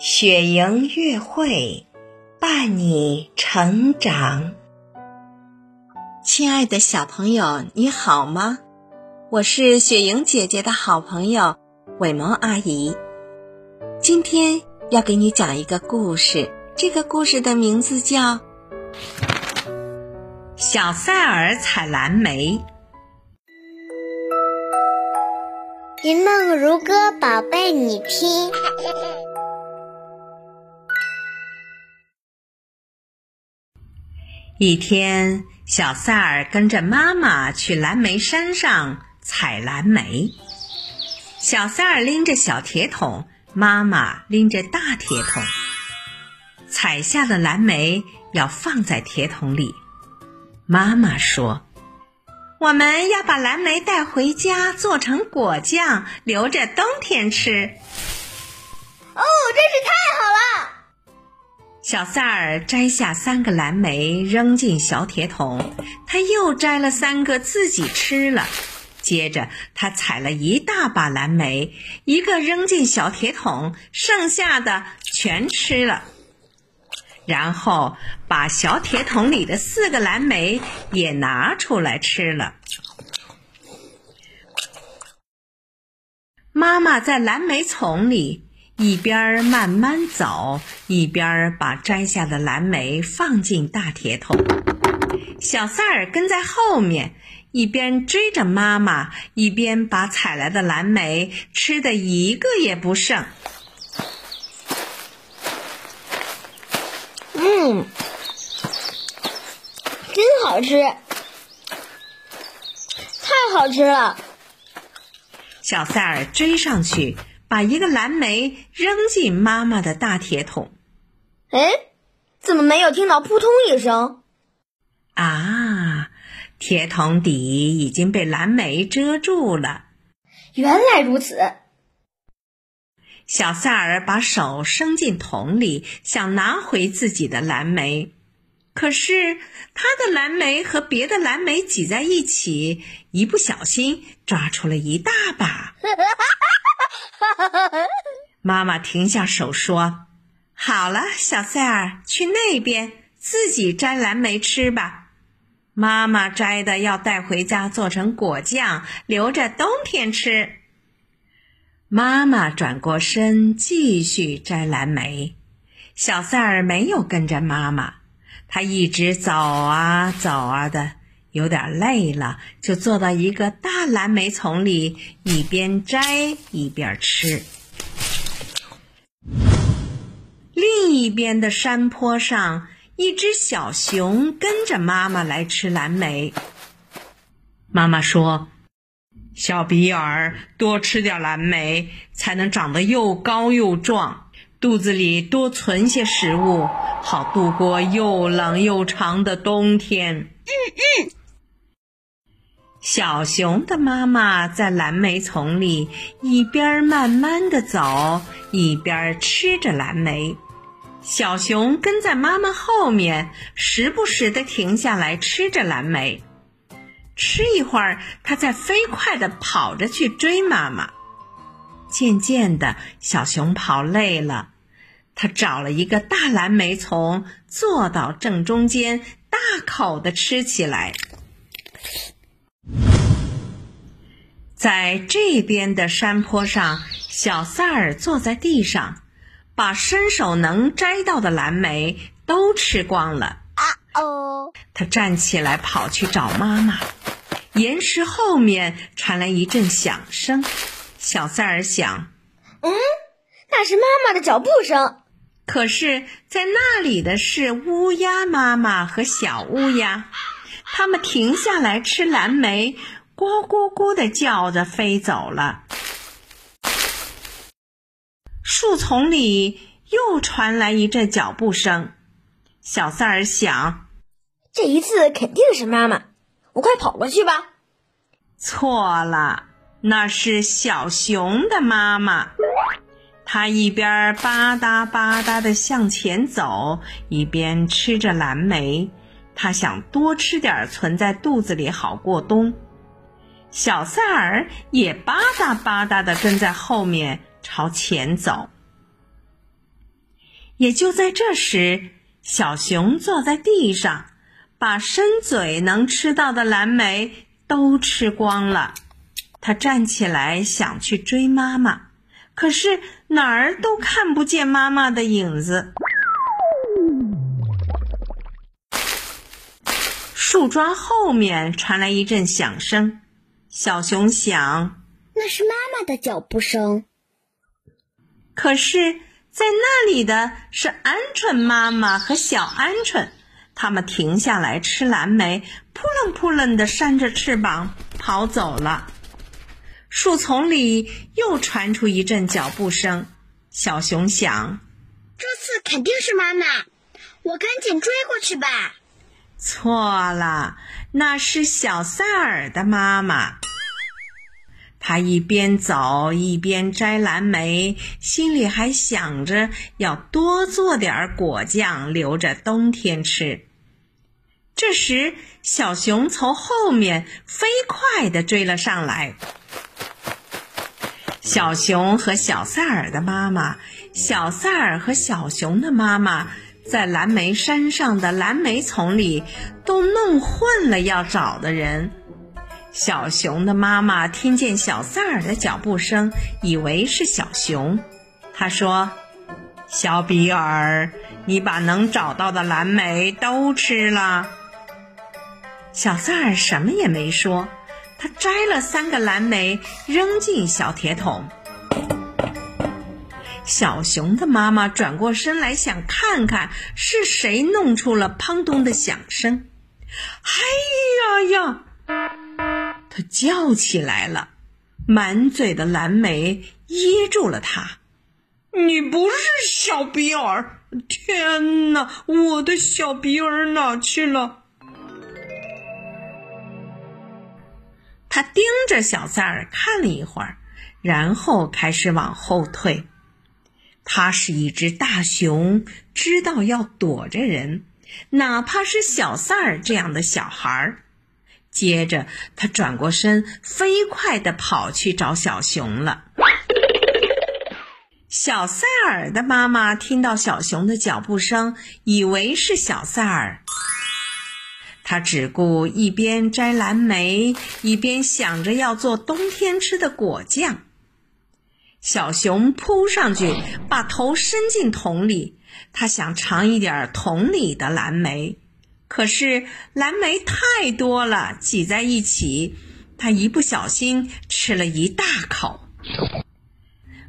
雪莹月会伴你成长。亲爱的小朋友，你好吗？我是雪莹姐姐的好朋友伟萌阿姨。今天要给你讲一个故事，这个故事的名字叫《小赛尔采蓝莓》。云梦如歌，宝贝，你听。一天，小赛尔跟着妈妈去蓝莓山上采蓝莓。小赛尔拎着小铁桶，妈妈拎着大铁桶。采下的蓝莓要放在铁桶里。妈妈说：“我们要把蓝莓带回家，做成果酱，留着冬天吃。”哦，真是太好了！小赛尔摘下三个蓝莓，扔进小铁桶。他又摘了三个，自己吃了。接着，他采了一大把蓝莓，一个扔进小铁桶，剩下的全吃了。然后，把小铁桶里的四个蓝莓也拿出来吃了。妈妈在蓝莓丛里。一边慢慢走，一边把摘下的蓝莓放进大铁桶。小赛儿跟在后面，一边追着妈妈，一边把采来的蓝莓吃的一个也不剩。嗯，真好吃，太好吃了！小赛尔追上去。把一个蓝莓扔进妈妈的大铁桶。哎，怎么没有听到扑通一声？啊，铁桶底已经被蓝莓遮住了。原来如此。小塞尔把手伸进桶里，想拿回自己的蓝莓，可是他的蓝莓和别的蓝莓挤在一起，一不小心抓出了一大把。妈妈停下手说：“好了，小塞尔，去那边自己摘蓝莓吃吧。妈妈摘的要带回家做成果酱，留着冬天吃。”妈妈转过身继续摘蓝莓，小塞尔没有跟着妈妈，他一直走啊走啊的。有点累了，就坐到一个大蓝莓丛里，一边摘一边吃。另一边的山坡上，一只小熊跟着妈妈来吃蓝莓。妈妈说：“小比尔，多吃点蓝莓，才能长得又高又壮，肚子里多存些食物，好度过又冷又长的冬天。”嗯嗯。小熊的妈妈在蓝莓丛里一边慢慢的走，一边吃着蓝莓。小熊跟在妈妈后面，时不时的停下来吃着蓝莓。吃一会儿，它再飞快的跑着去追妈妈。渐渐的，小熊跑累了，它找了一个大蓝莓丛，坐到正中间，大口的吃起来。在这边的山坡上，小塞尔坐在地上，把伸手能摘到的蓝莓都吃光了。啊哦！他站起来跑去找妈妈。岩石后面传来一阵响声，小塞尔想：“嗯，那是妈妈的脚步声。”可是，在那里的是乌鸦妈妈和小乌鸦，它们停下来吃蓝莓。咕咕咕的叫着飞走了。树丛里又传来一阵脚步声。小三儿想，这一次肯定是妈妈，我快跑过去吧。错了，那是小熊的妈妈。它一边吧嗒吧嗒的向前走，一边吃着蓝莓。它想多吃点，存在肚子里好过冬。小塞尔也吧嗒吧嗒地跟在后面朝前走。也就在这时，小熊坐在地上，把伸嘴能吃到的蓝莓都吃光了。他站起来想去追妈妈，可是哪儿都看不见妈妈的影子。树桩后面传来一阵响声，小熊想，那是妈妈的脚步声。可是，在那里的是鹌鹑妈妈和小鹌鹑，它们停下来吃蓝莓，扑棱扑棱地扇着翅膀跑走了。树丛里又传出一阵脚步声，小熊想：这次肯定是妈妈，我赶紧追过去吧。错了，那是小塞尔的妈妈。他一边走一边摘蓝莓，心里还想着要多做点果酱留着冬天吃。这时，小熊从后面飞快地追了上来。小熊和小塞尔的妈妈，小塞尔和小熊的妈妈，在蓝莓山上的蓝莓丛里都弄混了要找的人。小熊的妈妈听见小塞尔的脚步声，以为是小熊。她说：“小比尔，你把能找到的蓝莓都吃了。”小塞尔什么也没说。他摘了三个蓝莓，扔进小铁桶。小熊的妈妈转过身来，想看看是谁弄出了砰咚的响声。哎呀呀！他叫起来了，满嘴的蓝莓噎住了他。你不是小比尔！天哪，我的小比尔哪去了？他盯着小塞尔看了一会儿，然后开始往后退。他是一只大熊，知道要躲着人，哪怕是小塞尔这样的小孩儿。接着，他转过身，飞快地跑去找小熊了。小塞尔的妈妈听到小熊的脚步声，以为是小塞尔。他只顾一边摘蓝莓，一边想着要做冬天吃的果酱。小熊扑上去，把头伸进桶里，他想尝一点桶里的蓝莓。可是蓝莓太多了，挤在一起，他一不小心吃了一大口。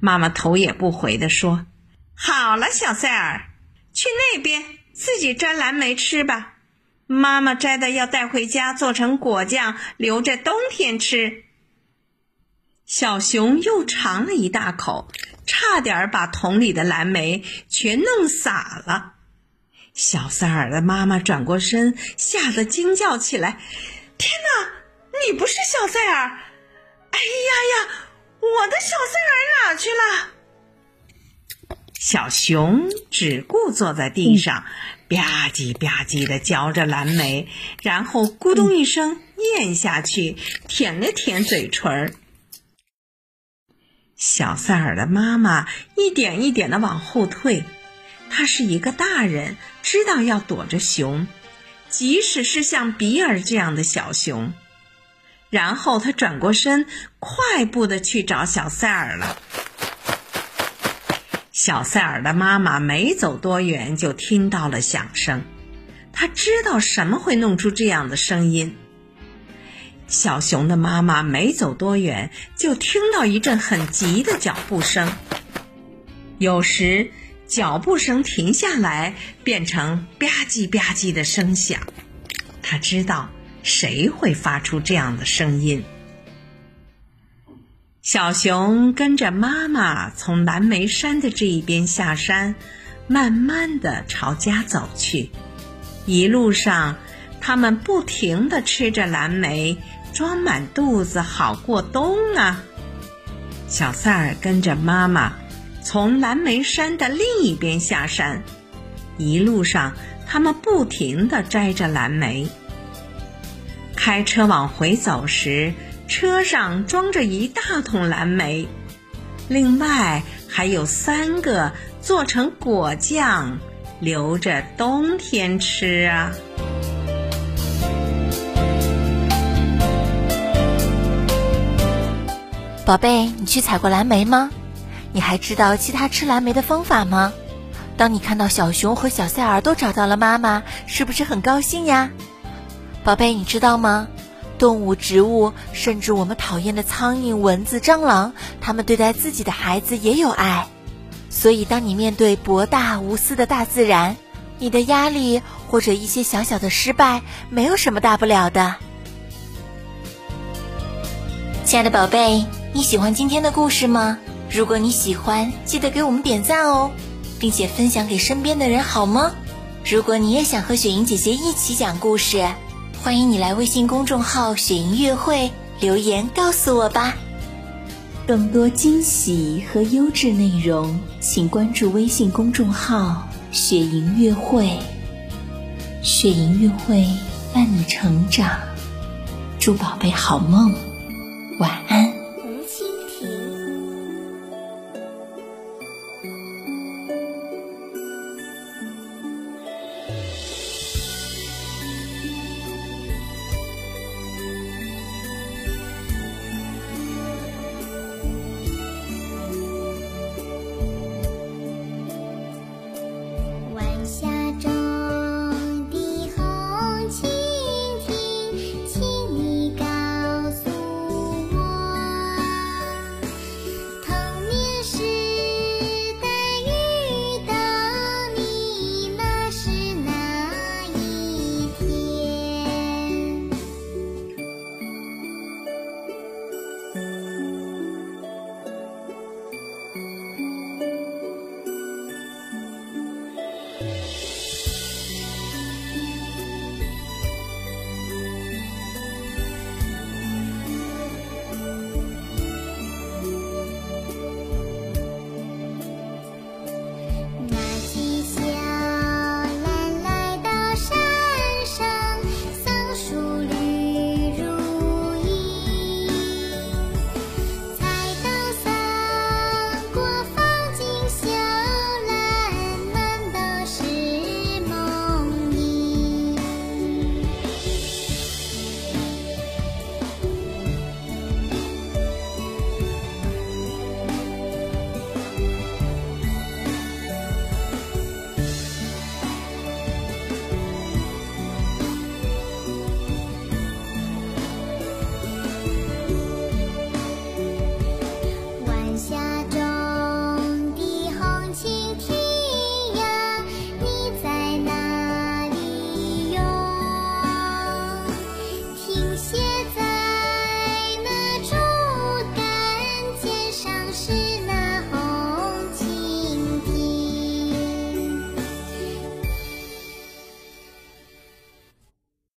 妈妈头也不回地说：“好了，小塞尔，去那边自己摘蓝莓吃吧。”妈妈摘的要带回家做成果酱，留着冬天吃。小熊又尝了一大口，差点把桶里的蓝莓全弄洒了。小塞尔的妈妈转过身，吓得惊叫起来：“天哪，你不是小塞尔！哎呀呀，我的小塞尔哪去了？”小熊只顾坐在地上。吧唧吧唧的嚼着蓝莓，然后咕咚一声咽下去，舔了舔嘴唇儿。小塞尔的妈妈一点一点的往后退，他是一个大人，知道要躲着熊，即使是像比尔这样的小熊。然后他转过身，快步地去找小塞尔了。小塞尔的妈妈没走多远，就听到了响声。她知道什么会弄出这样的声音。小熊的妈妈没走多远，就听到一阵很急的脚步声。有时脚步声停下来，变成吧唧吧唧的声响。他知道谁会发出这样的声音。小熊跟着妈妈从蓝莓山的这一边下山，慢慢的朝家走去。一路上，他们不停的吃着蓝莓，装满肚子好过冬啊。小赛儿跟着妈妈从蓝莓山的另一边下山，一路上他们不停的摘着蓝莓。开车往回走时。车上装着一大桶蓝莓，另外还有三个做成果酱，留着冬天吃啊。宝贝，你去采过蓝莓吗？你还知道其他吃蓝莓的方法吗？当你看到小熊和小塞尔都找到了妈妈，是不是很高兴呀？宝贝，你知道吗？动物、植物，甚至我们讨厌的苍蝇、蚊子、蟑螂，它们对待自己的孩子也有爱。所以，当你面对博大无私的大自然，你的压力或者一些小小的失败，没有什么大不了的。亲爱的宝贝。你喜欢今天的故事吗？如果你喜欢，记得给我们点赞哦，并且分享给身边的人，好吗？如果你也想和雪莹姐姐一起讲故事，欢迎你来微信公众号“雪莹月会”留言告诉我吧。更多惊喜和优质内容，请关注微信公众号“雪莹月会”。雪莹月会伴你成长，祝宝贝好梦，晚安。